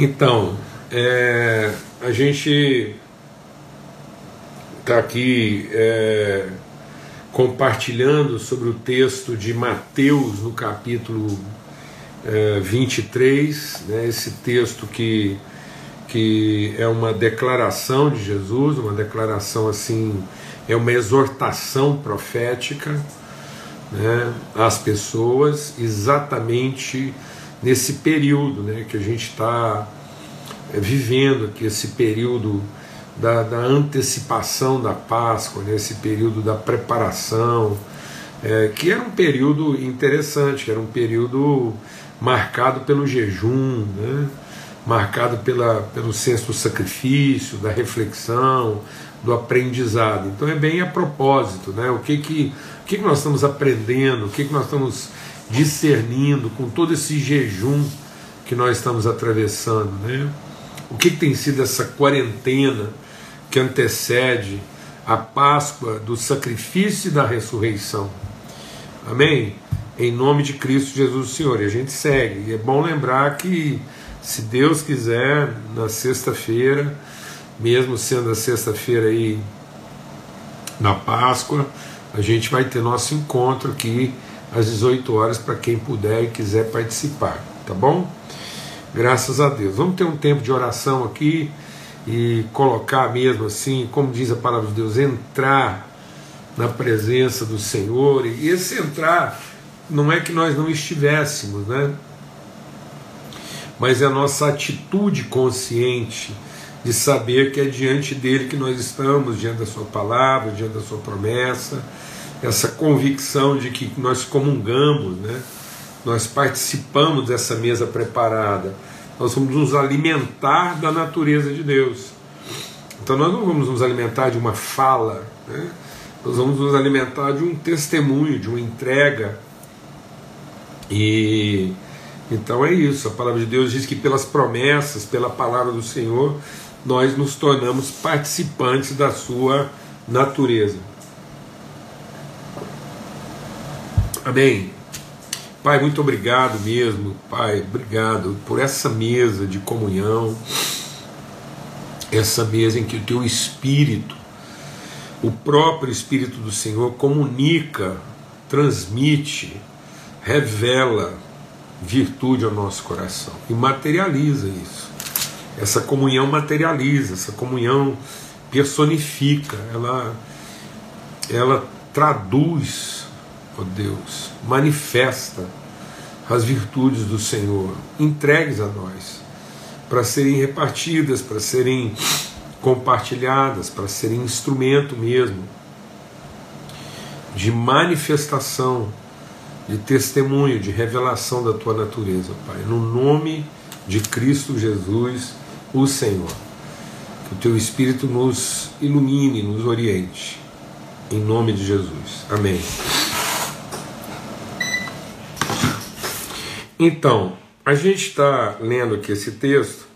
Então, é, a gente está aqui é, compartilhando sobre o texto de Mateus no capítulo é, 23, né, esse texto que, que é uma declaração de Jesus, uma declaração assim, é uma exortação profética né, às pessoas, exatamente nesse período né, que a gente está é, vivendo aqui, esse período da, da, antecipação da Páscoa, né, período da preparação, é, que era um período interessante, que era um período marcado pelo jejum, né, marcado pela, pelo senso do sacrifício, da reflexão, do aprendizado. Então é bem a propósito, né? O que que, o que, que nós estamos aprendendo, o que, que nós estamos discernindo com todo esse jejum que nós estamos atravessando, né? O que, tem sido essa quarentena que antecede a Páscoa do sacrifício e da ressurreição? Amém? Em nome de Cristo Jesus Senhor. E a gente segue. E é bom lembrar que, se Deus quiser, na sexta-feira, mesmo sendo a sexta-feira aí na Páscoa, a gente vai ter nosso encontro aqui às 18 horas para quem puder e quiser participar, tá bom? Graças a Deus. Vamos ter um tempo de oração aqui e colocar mesmo assim, como diz a palavra de Deus, entrar na presença do Senhor. E esse entrar não é que nós não estivéssemos, né? Mas é a nossa atitude consciente de saber que é diante dele que nós estamos, diante da sua palavra, diante da sua promessa essa convicção de que nós comungamos, né? nós participamos dessa mesa preparada, nós vamos nos alimentar da natureza de Deus. Então nós não vamos nos alimentar de uma fala, né? nós vamos nos alimentar de um testemunho, de uma entrega. E então é isso, a palavra de Deus diz que pelas promessas, pela palavra do Senhor, nós nos tornamos participantes da sua natureza. Amém. Pai, muito obrigado mesmo, Pai, obrigado por essa mesa de comunhão, essa mesa em que o Teu Espírito, o próprio Espírito do Senhor, comunica, transmite, revela virtude ao nosso coração e materializa isso. Essa comunhão materializa, essa comunhão personifica, ela, ela traduz ó Deus, manifesta as virtudes do Senhor, entregues a nós, para serem repartidas, para serem compartilhadas, para serem instrumento mesmo de manifestação, de testemunho, de revelação da tua natureza, Pai. No nome de Cristo Jesus, o Senhor. Que o teu Espírito nos ilumine, nos oriente. Em nome de Jesus. Amém. Então, a gente está lendo aqui esse texto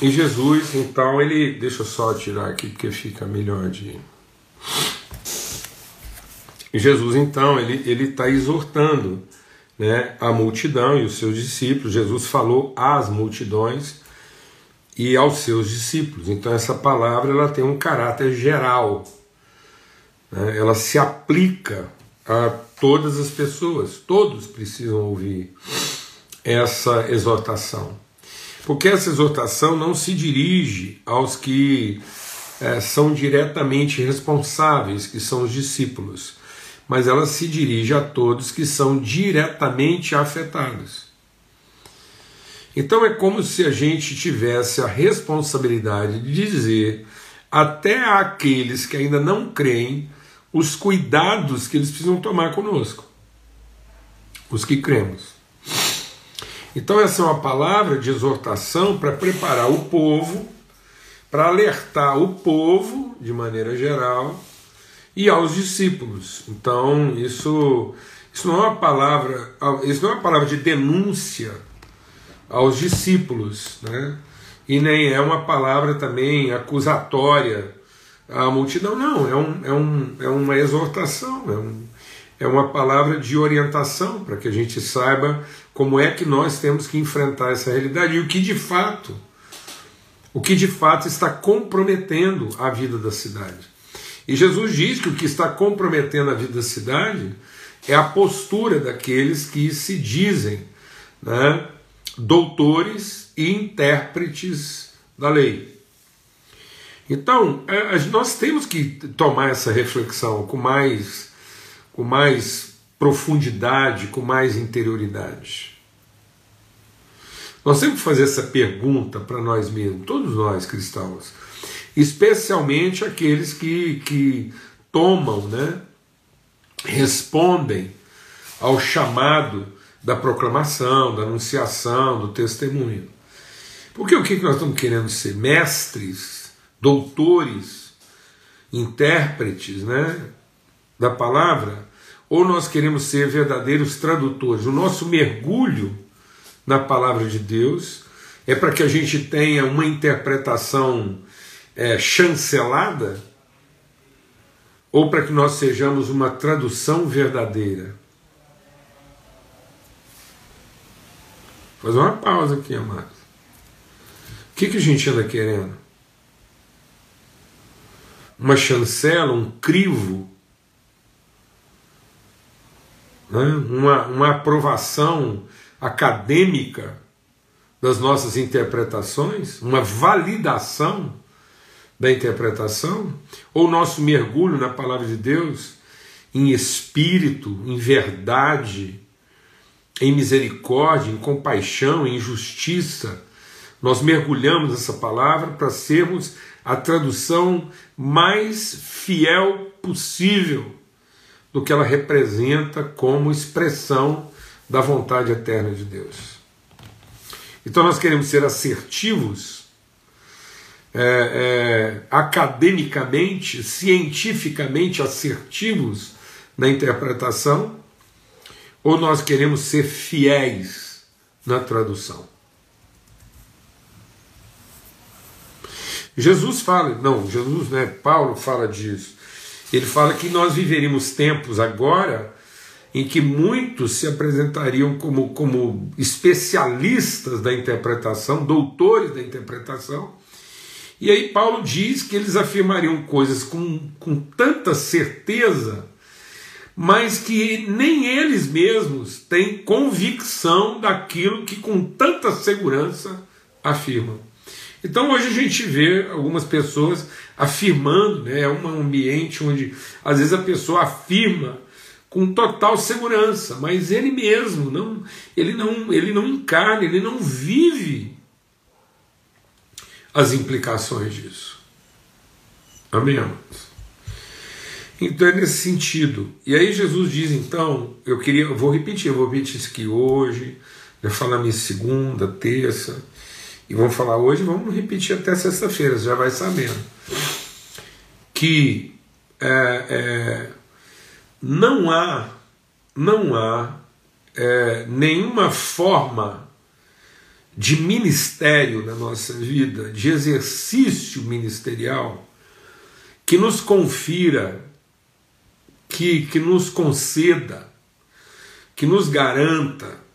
e Jesus, então, ele. Deixa eu só tirar aqui porque fica melhor de. Jesus, então, ele está exortando né, a multidão e os seus discípulos. Jesus falou às multidões e aos seus discípulos. Então, essa palavra ela tem um caráter geral, né, ela se aplica a todas as pessoas, todos precisam ouvir essa exortação. Porque essa exortação não se dirige aos que é, são diretamente responsáveis, que são os discípulos, mas ela se dirige a todos que são diretamente afetados. Então é como se a gente tivesse a responsabilidade de dizer até àqueles que ainda não creem os cuidados que eles precisam tomar conosco, os que cremos. Então, essa é uma palavra de exortação para preparar o povo, para alertar o povo, de maneira geral, e aos discípulos. Então, isso, isso não é uma palavra, isso não é uma palavra de denúncia aos discípulos, né? e nem é uma palavra também acusatória a multidão, não, é, um, é, um, é uma exortação, é, um, é uma palavra de orientação para que a gente saiba como é que nós temos que enfrentar essa realidade e o que de fato, o que de fato está comprometendo a vida da cidade. E Jesus diz que o que está comprometendo a vida da cidade é a postura daqueles que se dizem né, doutores e intérpretes da lei. Então, é, nós temos que tomar essa reflexão com mais, com mais profundidade, com mais interioridade. Nós temos que fazer essa pergunta para nós mesmos, todos nós cristãos, especialmente aqueles que, que tomam, né, respondem ao chamado da proclamação, da anunciação, do testemunho. Porque o que nós estamos querendo ser? Mestres doutores, intérpretes né, da palavra, ou nós queremos ser verdadeiros tradutores. O nosso mergulho na palavra de Deus é para que a gente tenha uma interpretação é, chancelada, ou para que nós sejamos uma tradução verdadeira. Vou fazer uma pausa aqui, amados. O que, que a gente anda querendo? Uma chancela, um crivo, né? uma, uma aprovação acadêmica das nossas interpretações, uma validação da interpretação, ou nosso mergulho na palavra de Deus em espírito, em verdade, em misericórdia, em compaixão, em justiça. Nós mergulhamos nessa palavra para sermos a tradução mais fiel possível do que ela representa como expressão da vontade eterna de Deus. Então nós queremos ser assertivos, é, é, academicamente, cientificamente assertivos na interpretação, ou nós queremos ser fiéis na tradução. Jesus fala, não, Jesus, né, Paulo fala disso. Ele fala que nós viveríamos tempos agora em que muitos se apresentariam como, como especialistas da interpretação, doutores da interpretação, e aí Paulo diz que eles afirmariam coisas com, com tanta certeza, mas que nem eles mesmos têm convicção daquilo que com tanta segurança afirmam. Então hoje a gente vê algumas pessoas afirmando, né, é um ambiente onde às vezes a pessoa afirma com total segurança, mas ele mesmo não, ele não, ele não encarna, ele não vive as implicações disso. Amém? Então é nesse sentido. E aí Jesus diz, então, eu queria, eu vou repetir, eu vou repetir isso aqui hoje, eu falar minha segunda, terça, e vamos falar hoje, vamos repetir até sexta-feira, já vai sabendo. Que é, é, não há, não há é, nenhuma forma de ministério na nossa vida, de exercício ministerial, que nos confira, que, que nos conceda, que nos garanta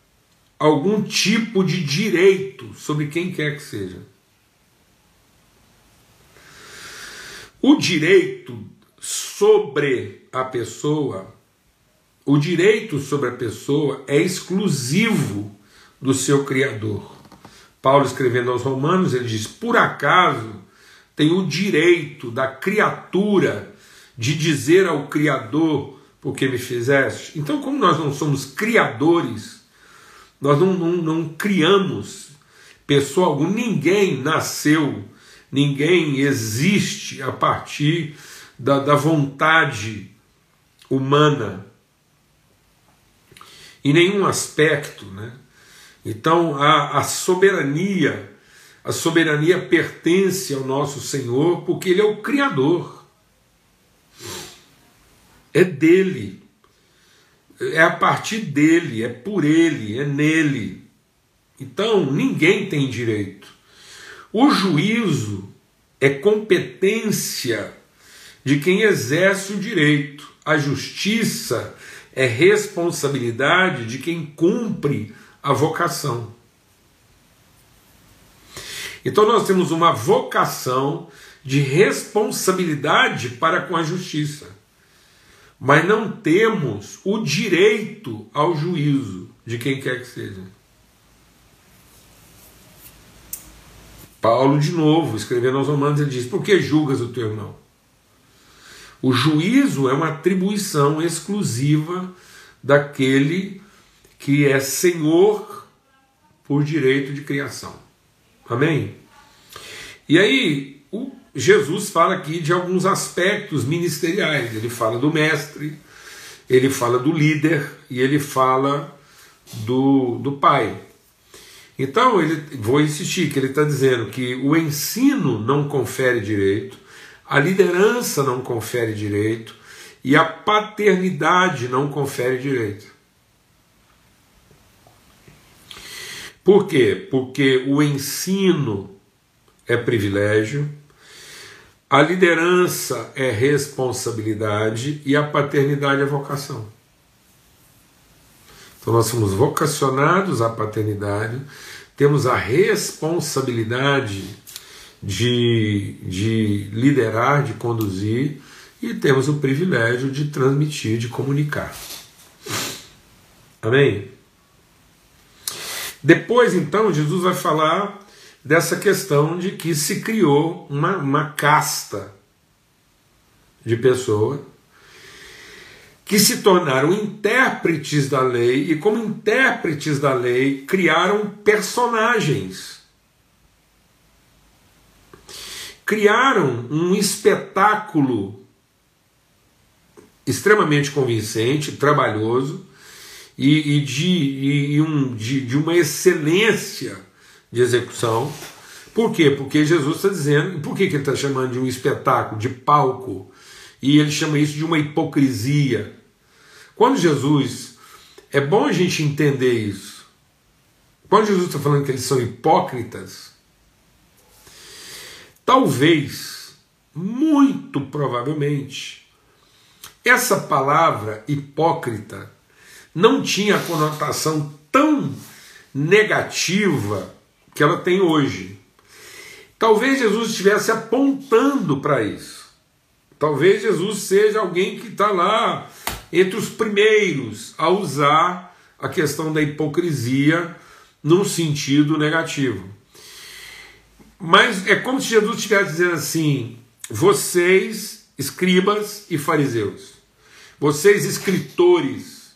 algum tipo de direito sobre quem quer que seja. O direito sobre a pessoa, o direito sobre a pessoa é exclusivo do seu Criador. Paulo escrevendo aos Romanos, ele diz: por acaso tem o direito da criatura de dizer ao Criador por que me fizeste? Então, como nós não somos criadores, nós não, não, não criamos pessoa alguma, ninguém nasceu, ninguém existe a partir da, da vontade humana em nenhum aspecto, né? Então a, a soberania, a soberania pertence ao nosso Senhor porque Ele é o Criador. É dele é a partir dele, é por ele, é nele. Então, ninguém tem direito. O juízo é competência de quem exerce o direito. A justiça é responsabilidade de quem cumpre a vocação. Então nós temos uma vocação de responsabilidade para com a justiça, mas não temos o direito ao juízo de quem quer que seja. Paulo, de novo, escrevendo aos Romanos, ele diz: Por que julgas o teu irmão? O juízo é uma atribuição exclusiva daquele que é senhor por direito de criação. Amém? E aí, o Jesus fala aqui de alguns aspectos ministeriais. Ele fala do mestre, ele fala do líder e ele fala do, do pai. Então, ele, vou insistir que ele está dizendo que o ensino não confere direito, a liderança não confere direito e a paternidade não confere direito. Por quê? Porque o ensino é privilégio, a liderança é responsabilidade e a paternidade é vocação. Então nós somos vocacionados à paternidade, temos a responsabilidade de, de liderar, de conduzir, e temos o privilégio de transmitir, de comunicar. Amém? Depois, então, Jesus vai falar dessa questão de que se criou uma, uma casta de pessoas que se tornaram intérpretes da lei e, como intérpretes da lei, criaram personagens. Criaram um espetáculo extremamente convincente, trabalhoso e, e de, e, um, de, de uma excelência de execução. Por quê? Porque Jesus está dizendo. Por que, que ele está chamando de um espetáculo, de palco? E ele chama isso de uma hipocrisia. Quando Jesus. É bom a gente entender isso. Quando Jesus está falando que eles são hipócritas, talvez, muito provavelmente, essa palavra hipócrita não tinha a conotação tão negativa que ela tem hoje. Talvez Jesus estivesse apontando para isso. Talvez Jesus seja alguém que está lá entre os primeiros a usar a questão da hipocrisia num sentido negativo. Mas é como se Jesus estivesse dizendo assim: vocês, escribas e fariseus, vocês, escritores,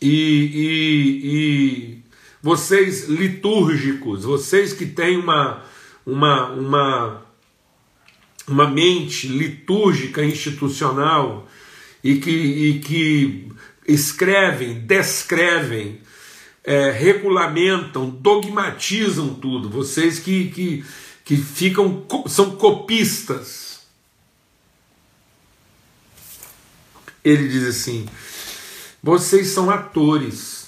e, e, e vocês litúrgicos, vocês que têm uma, uma, uma, uma mente litúrgica institucional e que, e que escrevem, descrevem, é, regulamentam, dogmatizam tudo, vocês que, que, que ficam, são copistas. Ele diz assim: vocês são atores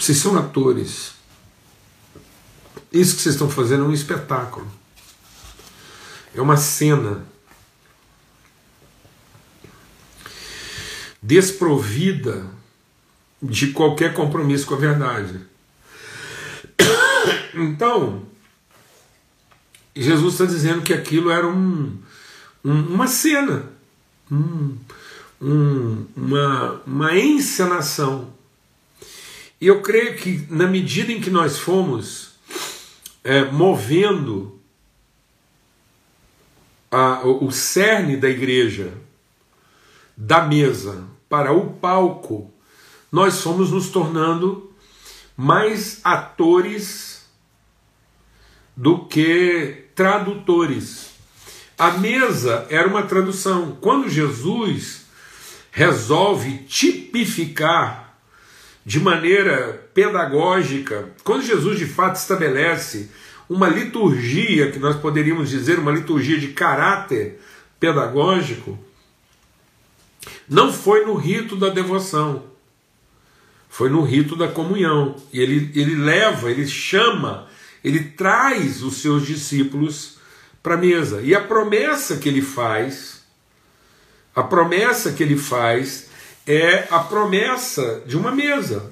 Vocês são atores. Isso que vocês estão fazendo é um espetáculo. É uma cena desprovida de qualquer compromisso com a verdade. Então, Jesus está dizendo que aquilo era um, um, uma cena, um, uma, uma encenação e eu creio que, na medida em que nós fomos é, movendo a, o cerne da igreja da mesa para o palco, nós fomos nos tornando mais atores do que tradutores. A mesa era uma tradução. Quando Jesus resolve tipificar de maneira pedagógica, quando Jesus de fato estabelece uma liturgia, que nós poderíamos dizer uma liturgia de caráter pedagógico, não foi no rito da devoção, foi no rito da comunhão. E ele, ele leva, ele chama, ele traz os seus discípulos para a mesa. E a promessa que ele faz, a promessa que ele faz é a promessa de uma mesa.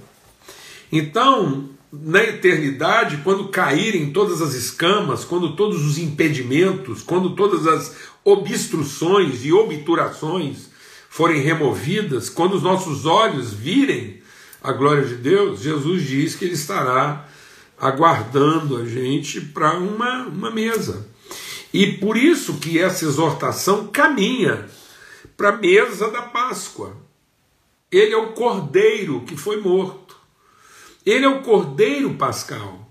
Então, na eternidade, quando caírem todas as escamas, quando todos os impedimentos, quando todas as obstruções e obturações forem removidas, quando os nossos olhos virem a glória de Deus, Jesus diz que Ele estará aguardando a gente para uma, uma mesa. E por isso que essa exortação caminha para a mesa da Páscoa. Ele é o cordeiro que foi morto. Ele é o cordeiro pascal.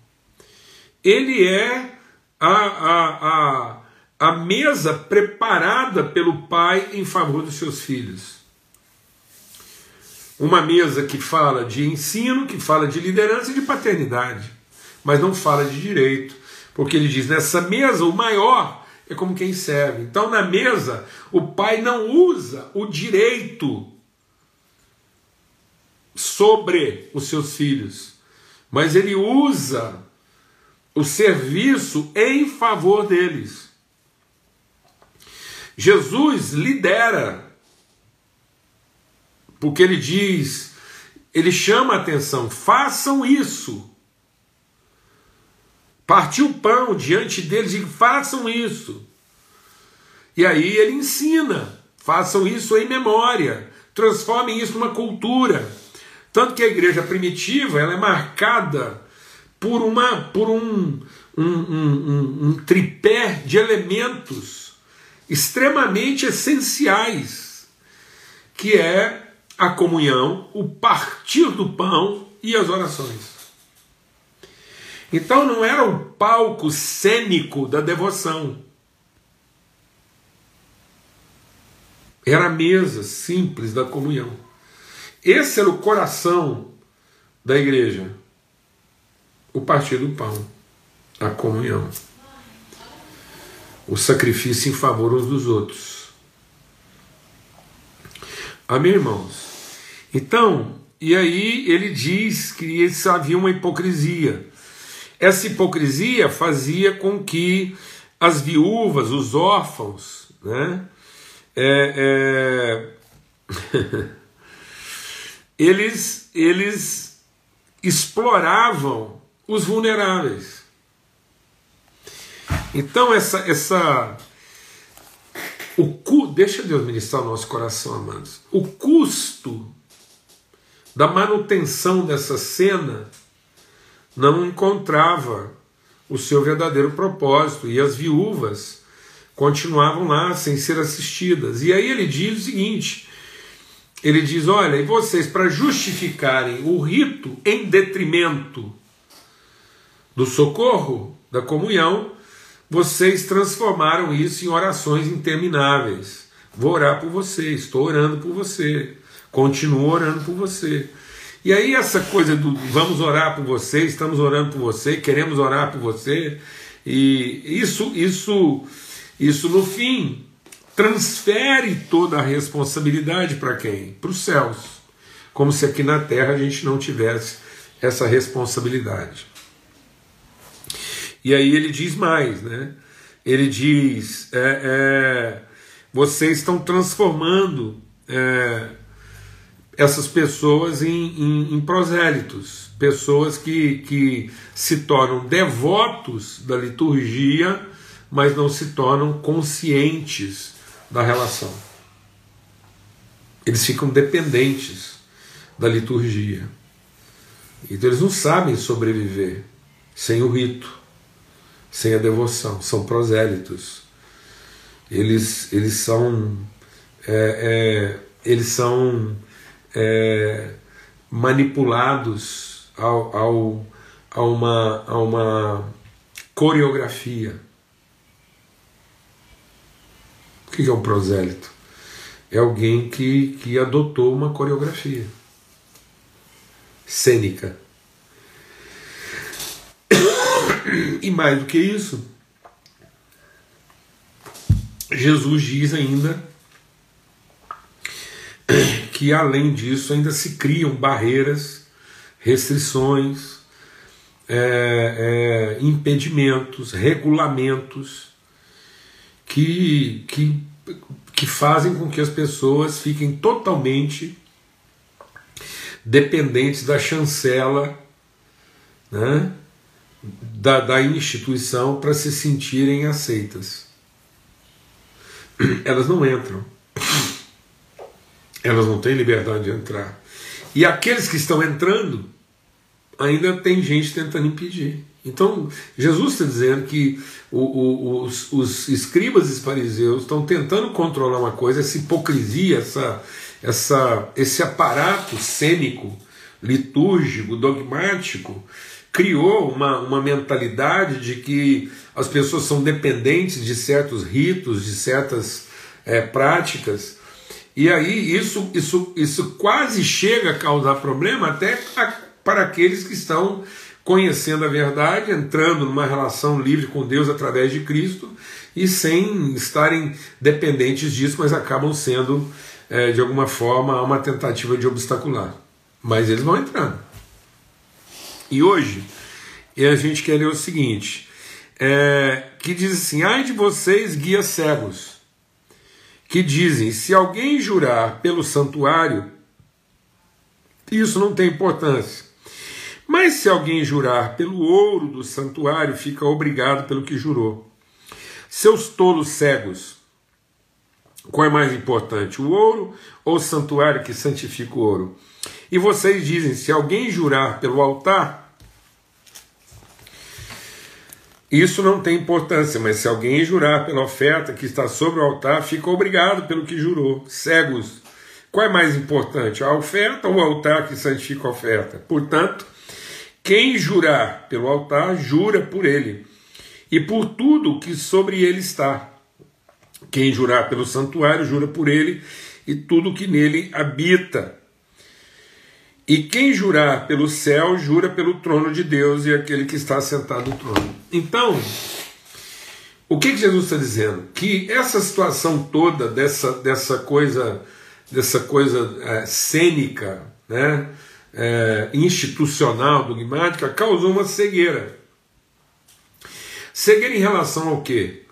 Ele é a, a, a, a mesa preparada pelo Pai em favor dos seus filhos. Uma mesa que fala de ensino, que fala de liderança e de paternidade, mas não fala de direito, porque ele diz: nessa mesa o maior é como quem serve. Então, na mesa, o pai não usa o direito sobre os seus filhos, mas ele usa o serviço em favor deles. Jesus lidera porque ele diz, ele chama a atenção, façam isso. Partiu o pão diante deles e façam isso. E aí ele ensina, façam isso em memória, transformem isso numa cultura. Tanto que a igreja primitiva ela é marcada por, uma, por um, um, um, um tripé de elementos extremamente essenciais, que é a comunhão, o partir do pão e as orações. Então não era o palco cênico da devoção. Era a mesa simples da comunhão. Esse era o coração da igreja. O partir do pão, a comunhão. O sacrifício em favor uns dos outros. Amém, irmãos? Então, e aí ele diz que havia uma hipocrisia. Essa hipocrisia fazia com que as viúvas, os órfãos, né, é, é, eles, eles exploravam os vulneráveis. Então essa essa o cu, deixa Deus ministrar o nosso coração, amados. O custo da manutenção dessa cena não encontrava o seu verdadeiro propósito e as viúvas continuavam lá sem ser assistidas. E aí ele diz o seguinte: ele diz, olha, e vocês para justificarem o rito em detrimento do socorro, da comunhão, vocês transformaram isso em orações intermináveis. Vou orar por você, estou orando por você. Continuo orando por você. E aí, essa coisa do vamos orar por você, estamos orando por você, queremos orar por você, e isso, isso, isso no fim transfere toda a responsabilidade para quem? Para os céus. Como se aqui na terra a gente não tivesse essa responsabilidade. E aí ele diz mais, né? Ele diz: é, é, vocês estão transformando é, essas pessoas em, em, em prosélitos, pessoas que, que se tornam devotos da liturgia, mas não se tornam conscientes da relação. Eles ficam dependentes da liturgia. Então eles não sabem sobreviver sem o rito, sem a devoção. São prosélitos. Eles, eles são. É, é, eles são é, manipulados ao, ao, a, uma, a uma coreografia. O que é um prosélito? É alguém que, que adotou uma coreografia cênica. E mais do que isso, Jesus diz ainda que além disso ainda se criam barreiras, restrições, é, é, impedimentos, regulamentos que, que, que fazem com que as pessoas fiquem totalmente dependentes da chancela né, da, da instituição para se sentirem aceitas. Elas não entram. Elas não têm liberdade de entrar. E aqueles que estão entrando, ainda tem gente tentando impedir. Então, Jesus está dizendo que o, o, os, os, escribas e fariseus estão tentando controlar uma coisa, essa hipocrisia, essa, essa, esse aparato cênico, litúrgico, dogmático, criou uma, uma mentalidade de que as pessoas são dependentes de certos ritos, de certas é, práticas, e aí isso, isso, isso quase chega a causar problema até para aqueles que estão conhecendo a verdade, entrando numa relação livre com Deus através de Cristo e sem estarem dependentes disso, mas acabam sendo, é, de alguma forma, uma tentativa de obstacular. Mas eles vão entrando. E hoje, a gente quer ler o seguinte: é, que diz assim: ai de vocês, guias cegos, que dizem: se alguém jurar pelo santuário, isso não tem importância mas se alguém jurar pelo ouro do santuário, fica obrigado pelo que jurou. Seus tolos cegos, qual é mais importante, o ouro ou o santuário que santifica o ouro? E vocês dizem: se alguém jurar pelo altar, isso não tem importância, mas se alguém jurar pela oferta que está sobre o altar, fica obrigado pelo que jurou. Cegos, qual é mais importante, a oferta ou o altar que santifica a oferta? Portanto, quem jurar pelo altar, jura por ele, e por tudo que sobre ele está. Quem jurar pelo santuário, jura por ele e tudo que nele habita. E quem jurar pelo céu, jura pelo trono de Deus e aquele que está sentado no trono. Então, o que, Jesus está dizendo? Que essa situação toda, dessa, dessa coisa, dessa coisa é, cênica, né? É, institucional, dogmática, causou uma cegueira. Cegueira em relação ao quê?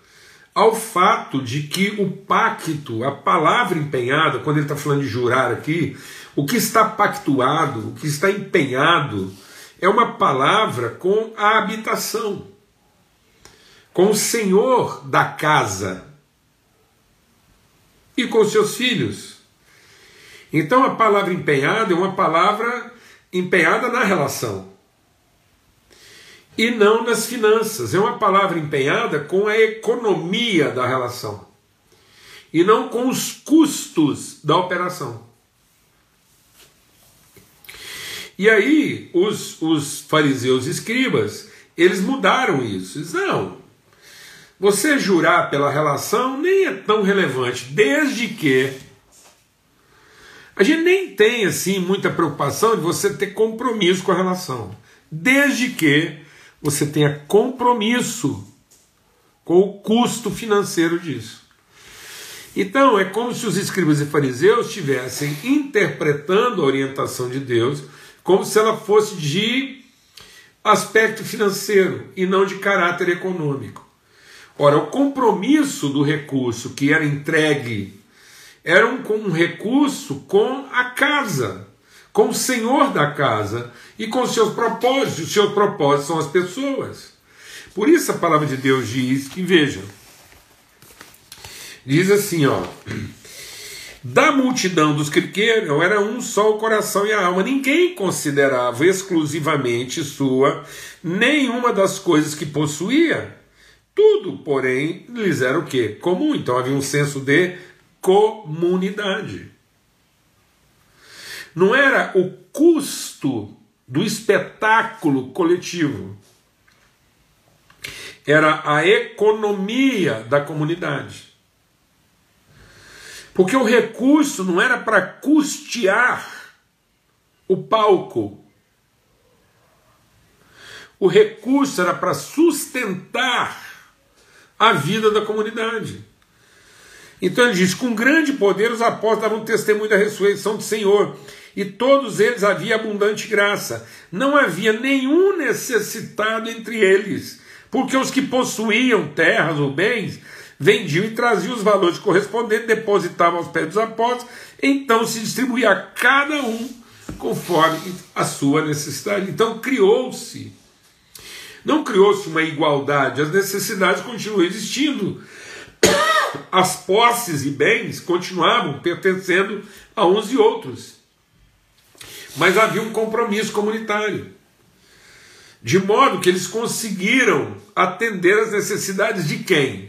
Ao fato de que o pacto, a palavra empenhada, quando ele está falando de jurar aqui, o que está pactuado, o que está empenhado, é uma palavra com a habitação, com o senhor da casa e com seus filhos. Então a palavra empenhada é uma palavra empenhada na relação e não nas finanças. É uma palavra empenhada com a economia da relação e não com os custos da operação. E aí, os, os fariseus e escribas, eles mudaram isso. Eles, não, você jurar pela relação nem é tão relevante, desde que a gente nem tem assim muita preocupação de você ter compromisso com a relação, desde que você tenha compromisso com o custo financeiro disso. Então é como se os escribas e fariseus estivessem interpretando a orientação de Deus como se ela fosse de aspecto financeiro e não de caráter econômico. Ora, o compromisso do recurso que era entregue era um, um recurso com a casa, com o senhor da casa e com seus propósitos. Os seus propósitos são as pessoas. Por isso a palavra de Deus diz que, veja, diz assim, ó. Da multidão dos que era um só o coração e a alma. Ninguém considerava exclusivamente sua nenhuma das coisas que possuía. Tudo, porém, lhes era o quê? Comum. Então havia um senso de comunidade. Não era o custo do espetáculo coletivo, era a economia da comunidade. Porque o recurso não era para custear o palco. O recurso era para sustentar a vida da comunidade. Então ele diz: com grande poder os apóstolos davam testemunho da ressurreição do Senhor, e todos eles havia abundante graça. Não havia nenhum necessitado entre eles, porque os que possuíam terras ou bens vendiam e traziam os valores correspondentes, depositavam aos pés dos apóstolos, então se distribuía a cada um conforme a sua necessidade. Então criou-se, não criou-se uma igualdade, as necessidades continuam existindo. As posses e bens continuavam pertencendo a uns e outros. Mas havia um compromisso comunitário. De modo que eles conseguiram atender as necessidades de quem?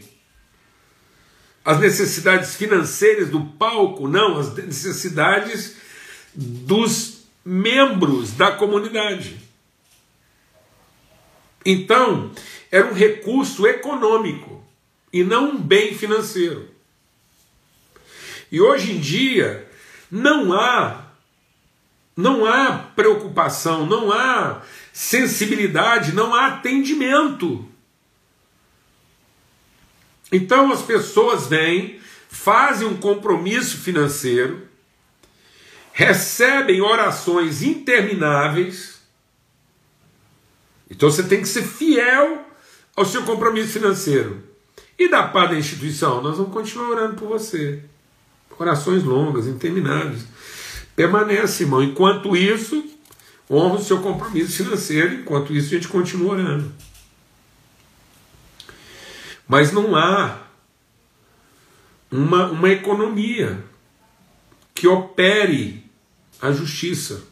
As necessidades financeiras do palco? Não, as necessidades dos membros da comunidade. Então, era um recurso econômico e não um bem financeiro. E hoje em dia não há não há preocupação, não há sensibilidade, não há atendimento. Então as pessoas vêm, fazem um compromisso financeiro, recebem orações intermináveis. Então você tem que ser fiel ao seu compromisso financeiro. E da parte da instituição, nós vamos continuar orando por você. Orações longas, intermináveis. Permanece, irmão. Enquanto isso, honra o seu compromisso financeiro. Enquanto isso, a gente continua orando. Mas não há uma, uma economia que opere a justiça.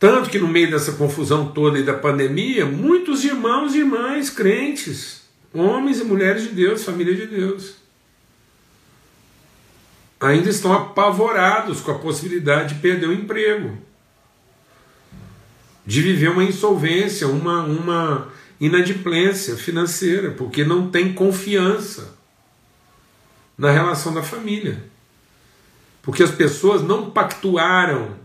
Tanto que no meio dessa confusão toda e da pandemia, muitos irmãos e irmãs crentes, homens e mulheres de Deus, família de Deus, ainda estão apavorados com a possibilidade de perder o emprego, de viver uma insolvência, uma, uma inadimplência financeira, porque não tem confiança na relação da família. Porque as pessoas não pactuaram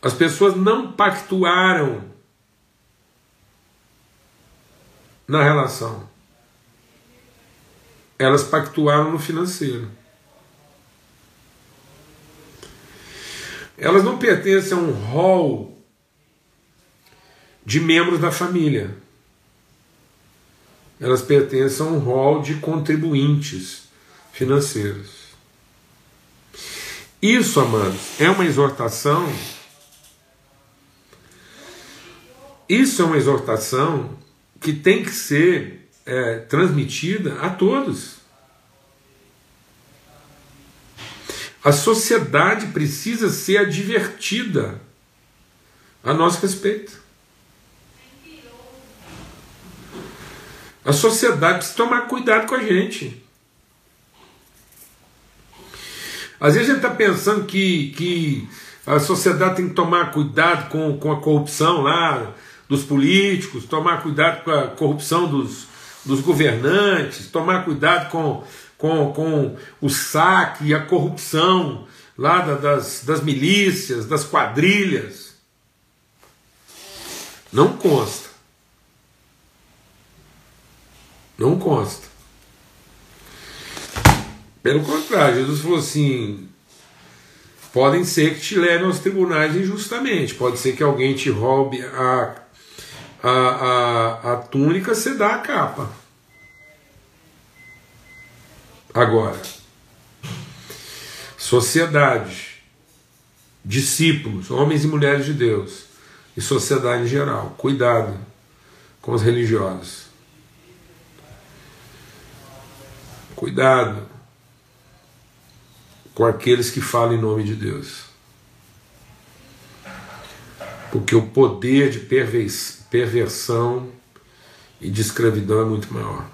as pessoas não pactuaram na relação. Elas pactuaram no financeiro. Elas não pertencem a um rol de membros da família. Elas pertencem a um rol de contribuintes financeiros. Isso, amados, é uma exortação Isso é uma exortação que tem que ser é, transmitida a todos. A sociedade precisa ser advertida a nosso respeito. A sociedade precisa tomar cuidado com a gente. Às vezes a gente está pensando que, que a sociedade tem que tomar cuidado com, com a corrupção lá, dos políticos, tomar cuidado com a corrupção dos, dos governantes, tomar cuidado com, com, com o saque e a corrupção lá das, das milícias, das quadrilhas. Não consta. Não consta. Pelo contrário, Jesus falou assim: podem ser que te levem aos tribunais injustamente, pode ser que alguém te roube a a, a, a túnica, você dá a capa. Agora, sociedade, discípulos, homens e mulheres de Deus, e sociedade em geral, cuidado com os religiosos. Cuidado com aqueles que falam em nome de Deus. Porque o poder de perversão e de escravidão é muito maior.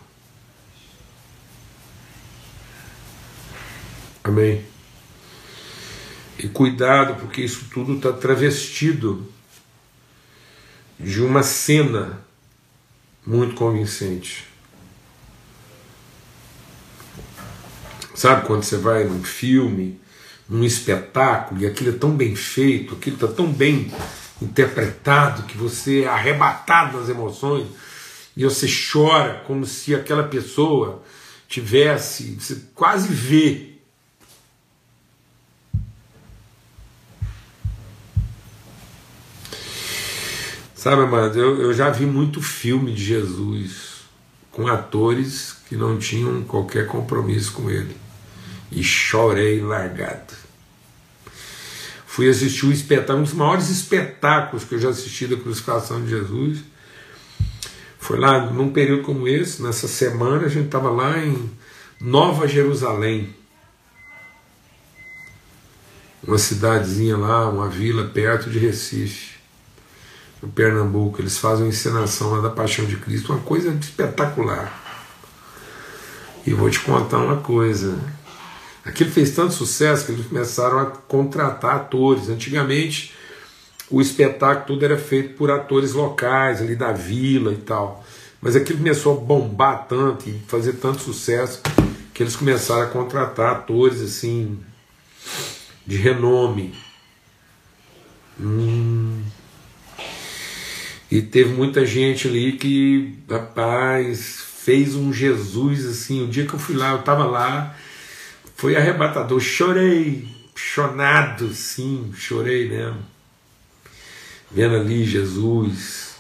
Amém? E cuidado, porque isso tudo está travestido de uma cena muito convincente. Sabe quando você vai num filme, num espetáculo, e aquilo é tão bem feito, aquilo está tão bem interpretado, que você é arrebatado nas emoções e você chora como se aquela pessoa tivesse, você quase vê. Sabe, amado, eu, eu já vi muito filme de Jesus com atores que não tinham qualquer compromisso com ele. E chorei largado. Fui assistir o espetáculo, um dos maiores espetáculos que eu já assisti da crucificação de Jesus. Foi lá num período como esse, nessa semana, a gente estava lá em Nova Jerusalém. Uma cidadezinha lá, uma vila perto de Recife, no Pernambuco. Eles fazem uma encenação lá da Paixão de Cristo, uma coisa espetacular. E vou te contar uma coisa. Aquilo fez tanto sucesso que eles começaram a contratar atores. Antigamente, o espetáculo tudo era feito por atores locais, ali da vila e tal. Mas aquilo começou a bombar tanto e fazer tanto sucesso que eles começaram a contratar atores assim de renome. Hum. E teve muita gente ali que, rapaz, fez um Jesus assim. O dia que eu fui lá, eu estava lá, foi arrebatador. Chorei, chonado, sim, chorei mesmo. Vendo ali Jesus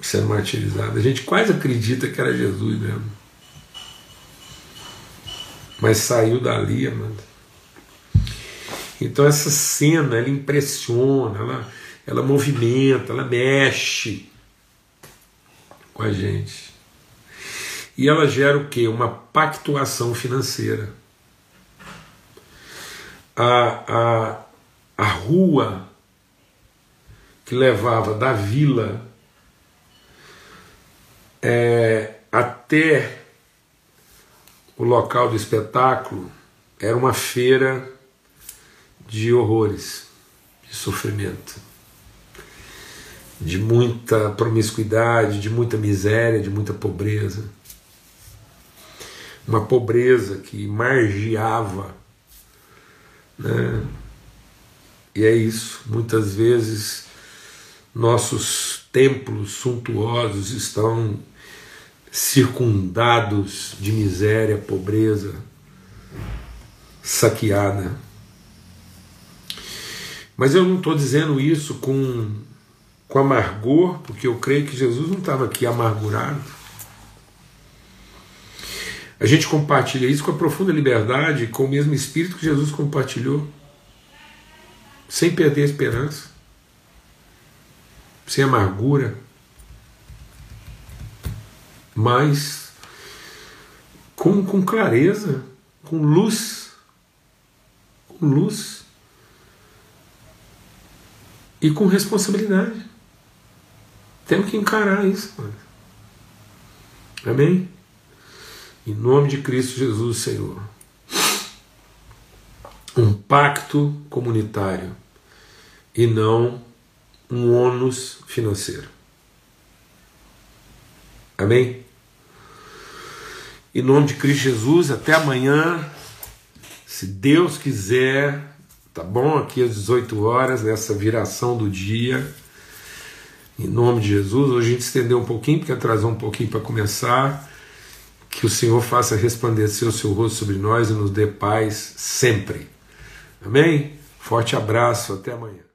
sendo martirizado. A gente quase acredita que era Jesus mesmo. Mas saiu dali, amado. Então essa cena, ela impressiona, ela, ela movimenta, ela mexe com a gente. E ela gera o que? Uma pactuação financeira. A, a, a rua que levava da vila é, até o local do espetáculo era uma feira de horrores, de sofrimento, de muita promiscuidade, de muita miséria, de muita pobreza. Uma pobreza que margiava. Né? E é isso, muitas vezes nossos templos suntuosos estão circundados de miséria, pobreza, saqueada. Mas eu não estou dizendo isso com, com amargor, porque eu creio que Jesus não estava aqui amargurado. A gente compartilha isso com a profunda liberdade, com o mesmo espírito que Jesus compartilhou, sem perder a esperança, sem amargura mas com, com clareza, com luz, com luz e com responsabilidade. Temos que encarar isso. Mano. Amém? Em nome de Cristo Jesus, Senhor. Um pacto comunitário e não um ônus financeiro. Amém? Em nome de Cristo Jesus, até amanhã. Se Deus quiser, tá bom? Aqui às 18 horas, nessa viração do dia. Em nome de Jesus. Hoje a gente estendeu um pouquinho, porque atrasou um pouquinho para começar. Que o Senhor faça resplandecer o seu rosto sobre nós e nos dê paz sempre. Amém? Forte abraço, até amanhã.